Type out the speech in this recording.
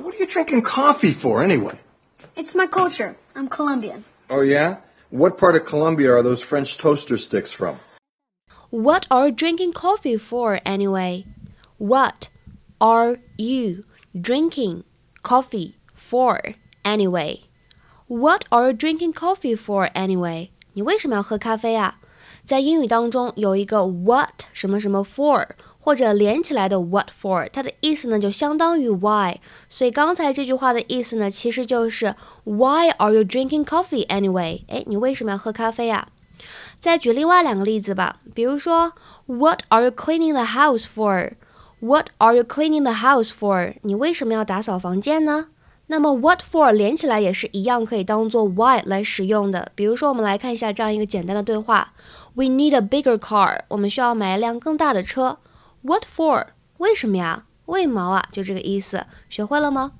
What are you drinking coffee for anyway? It's my culture. I'm Colombian. Oh, yeah? What part of Colombia are those French toaster sticks from? What are you drinking coffee for anyway? What are you drinking coffee for anyway? What are you drinking coffee for anyway? 你为什么要喝咖啡啊？在英语当中有一个 what 什么什么 for 或者连起来的 what for，它的意思呢就相当于 why。所以刚才这句话的意思呢，其实就是 Why are you drinking coffee anyway？哎，你为什么要喝咖啡啊？再举另外两个例子吧，比如说 What are you cleaning the house for？What are you cleaning the house for？你为什么要打扫房间呢？那么 what for 连起来也是一样，可以当做 why 来使用的。比如说，我们来看一下这样一个简单的对话：We need a bigger car。我们需要买一辆更大的车。What for？为什么呀？为毛啊？就这个意思。学会了吗？